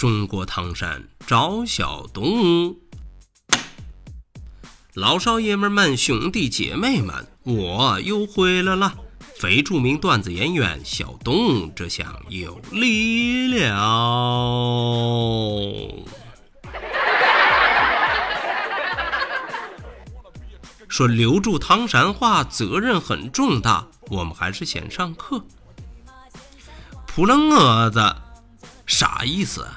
中国唐山找小东。老少爷们们、兄弟姐妹们，我又回来了！非著名段子演员小东，这下有力了。说留住唐山话责任很重大，我们还是先上课。扑棱蛾子啥意思？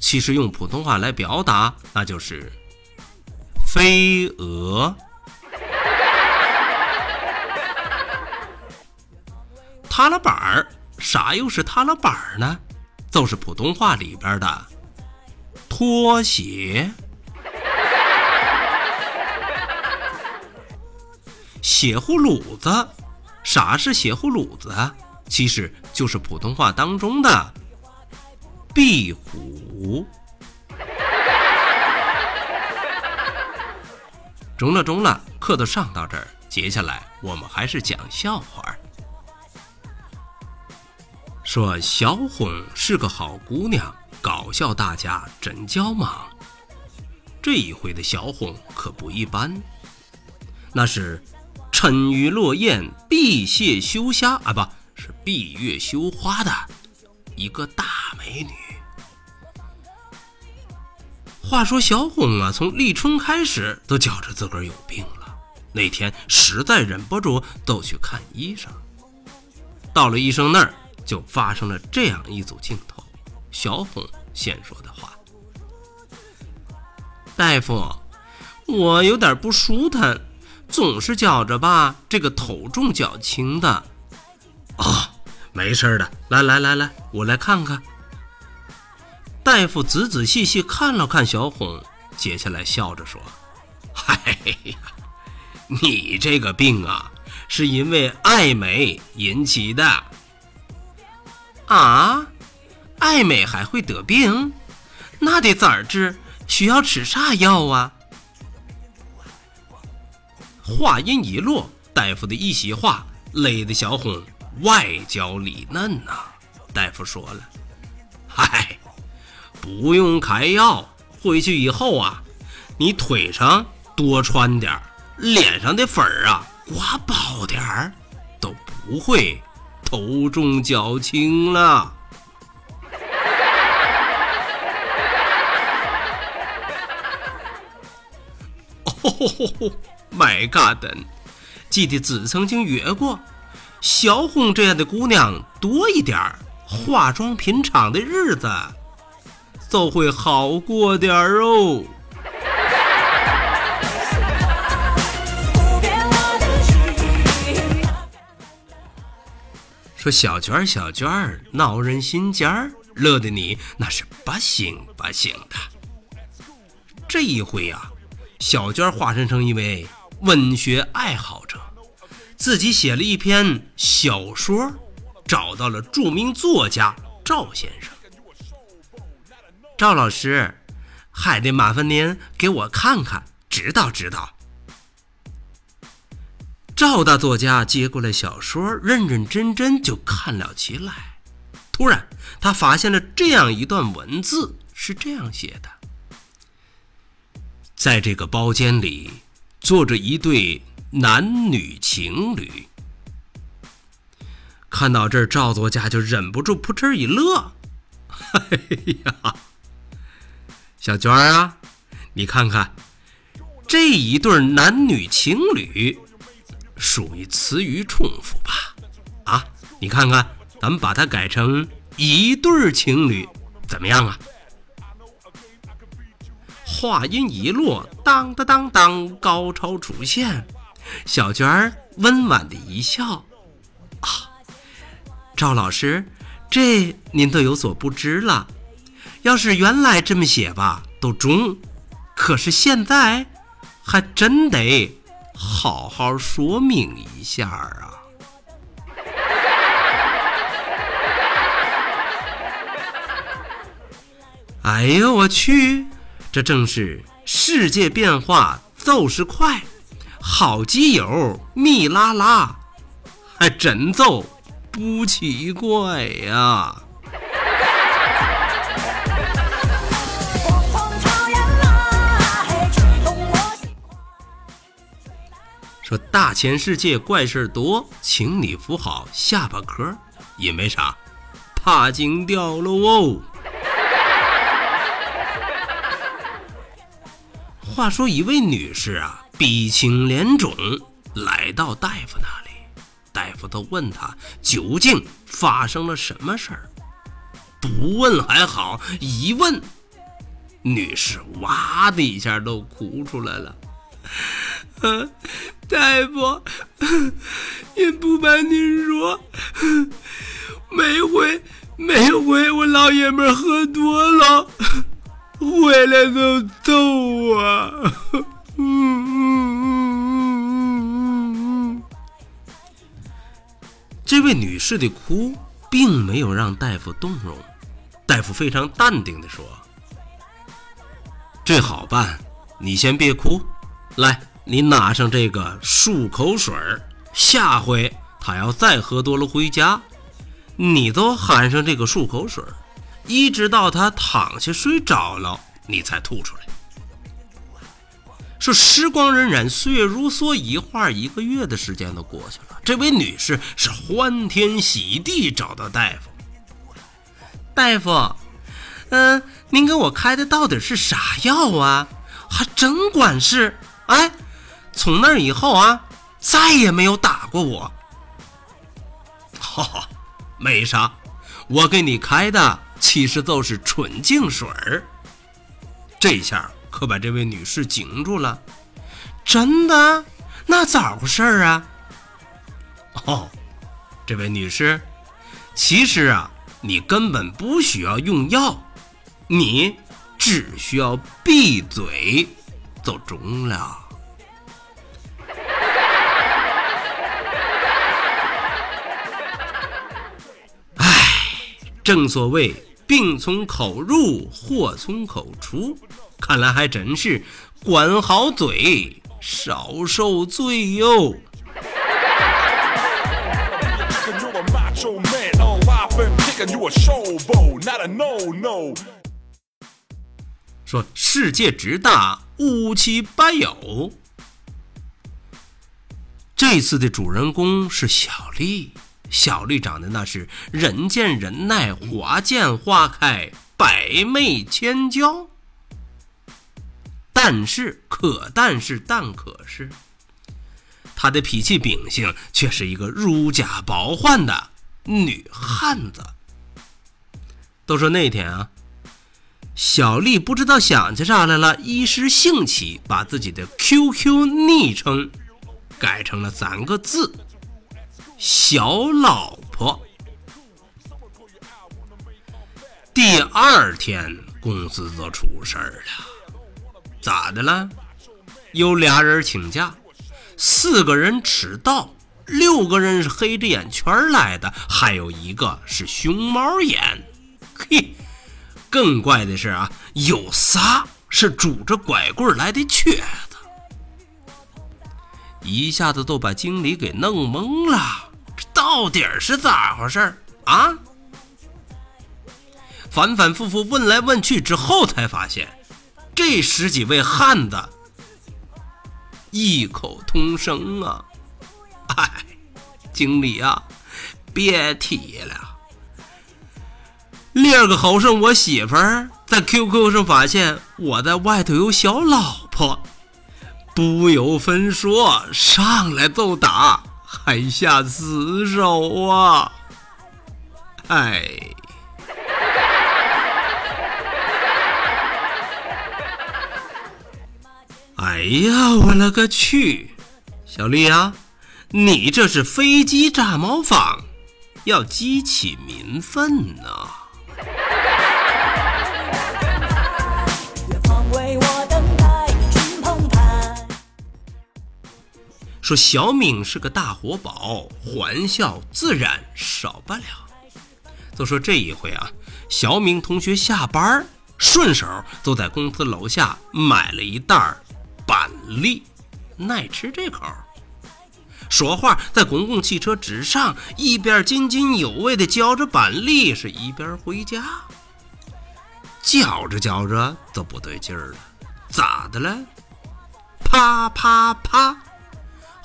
其实用普通话来表达，那就是飞蛾。踏了板儿，啥又是踏了板儿呢？就是普通话里边的拖鞋。血葫芦子，啥是血葫芦子？其实就是普通话当中的壁虎。五中了中了，课都上到这儿，接下来我们还是讲笑话。说小红是个好姑娘，搞笑大家真叫忙。这一回的小红可不一般，那是沉鱼落雁、闭月羞虾啊，不。是闭月羞花的一个大美女。话说小红啊，从立春开始都觉着自个儿有病了。那天实在忍不住，都去看医生。到了医生那儿，就发生了这样一组镜头。小红先说的话：“大夫，我有点不舒坦，总是觉着吧，这个头重脚轻的。”啊，没事的，来来来来，我来看看。大夫仔仔细细看了看小红，接下来笑着说：“哎呀，你这个病啊，是因为爱美引起的。啊，爱美还会得病？那得咋治？需要吃啥药啊？”话音一落，大夫的一席话勒得小红。外焦里嫩呐，大夫说了，嗨，不用开药，回去以后啊，你腿上多穿点脸上的粉儿啊刮薄点儿，都不会头重脚轻了。哦，My God，记得子曾经约过。小红这样的姑娘多一点，化妆品厂的日子就会好过点儿哦。说小娟儿，小娟儿闹人心尖儿，乐得你那是不行不行的。这一回啊，小娟化身成一位文学爱好者。自己写了一篇小说，找到了著名作家赵先生。赵老师，还得麻烦您给我看看，指导指导。赵大作家接过来小说，认认真真就看了起来。突然，他发现了这样一段文字，是这样写的：在这个包间里坐着一对。男女情侣看到这儿，赵作家就忍不住扑哧一乐。哎呀，小娟儿啊，你看看这一对男女情侣，属于词语重复吧？啊，你看看，咱们把它改成一对情侣，怎么样啊？话音一落，当当当当，高潮出现。小娟儿温婉的一笑，啊，赵老师，这您都有所不知了。要是原来这么写吧，都中，可是现在还真得好好说明一下啊！哎呦我去，这正是世界变化就是快，好基友蜜拉拉，还真奏不奇怪呀！说大千世界怪事多，请你扶好下巴壳，因为啥？怕惊掉了哦。话说一位女士啊，鼻青脸肿，来到大夫那里，大夫都问她究竟发生了什么事儿。不问还好，一问，女士哇的一下都哭出来了。大夫，也不瞒您说，每回每回我老爷们喝多了，回来都揍我。嗯嗯嗯嗯嗯。这位女士的哭并没有让大夫动容，大夫非常淡定的说：“这好办，你先别哭，来。”你拿上这个漱口水儿，下回他要再喝多了回家，你都含上这个漱口水儿，一直到他躺下睡着了，你才吐出来。说时光荏苒，岁月如梭，一晃一个月的时间都过去了。这位女士是欢天喜地找到大夫，大夫，嗯，您给我开的到底是啥药啊？还真管事，哎。从那以后啊，再也没有打过我。哈哈，没啥，我给你开的其实都是纯净水儿。这下可把这位女士惊住了。真的？那咋回事啊？哦，这位女士，其实啊，你根本不需要用药，你只需要闭嘴就中了。正所谓病从口入，祸从口出，看来还真是管好嘴，少受罪哟。说世界之大，无奇不有。这次的主人公是小丽。小丽长得那是人见人爱，花见花开，百媚千娇。但是，可但是，但可是，她的脾气秉性却是一个如假包换的女汉子。都说那天啊，小丽不知道想起啥来了，一时兴起，把自己的 QQ 昵称改成了三个字。小老婆，第二天公司就出事儿了，咋的了？有俩人请假，四个人迟到，六个人是黑着眼圈来的，还有一个是熊猫眼。嘿，更怪的是啊，有仨是拄着拐棍来的瘸子，一下子都把经理给弄懵了。到底是咋回事啊？反反复复问来问去之后，才发现这十几位汉子异口同声啊！哎，经理啊，别提了。另个好生我媳妇儿在 QQ 上发现我在外头有小老婆，不由分说上来就打。还下死手啊！哎，哎呀，我勒个去！小丽啊，你这是飞机炸茅房，要激起民愤呢。说小明是个大活宝，欢笑自然少不了。就说这一回啊，小明同学下班顺手就在公司楼下买了一袋板栗，爱吃这口。说话在公共汽车之上，一边津津有味地嚼着板栗，是一边回家。嚼着嚼着都不对劲儿了，咋的了？啪啪啪！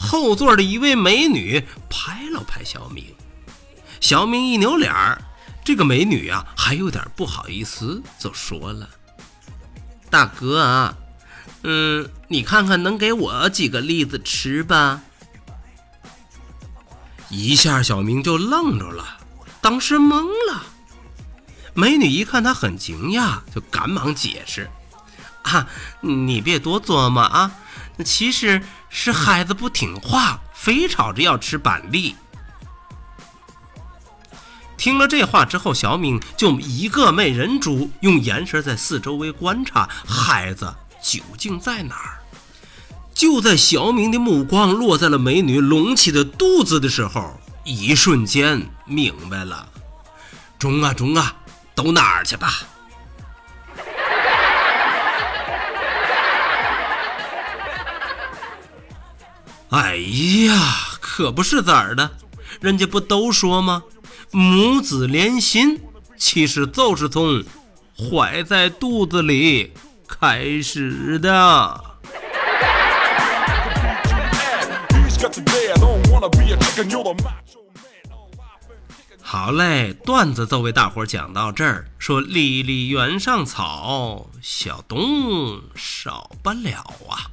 后座的一位美女拍了拍小明，小明一扭脸儿。这个美女啊，还有点不好意思，就说了：“大哥啊，嗯，你看看能给我几个栗子吃吧？”一下，小明就愣着了，当时懵了。美女一看他很惊讶，就赶忙解释：“啊，你别多琢磨啊，其实是孩子不听话，非吵着要吃板栗。”听了这话之后，小敏就一个没忍住，用眼神在四周围观察孩子究竟在哪儿。就在小敏的目光落在了美女隆起的肚子的时候，一瞬间明白了：中啊中啊，都哪儿去吧？哎呀，可不是咋儿的，人家不都说吗？母子连心，其实就是从怀在肚子里开始的。好嘞，段子就为大伙讲到这儿。说离离原上草，小东少不了啊。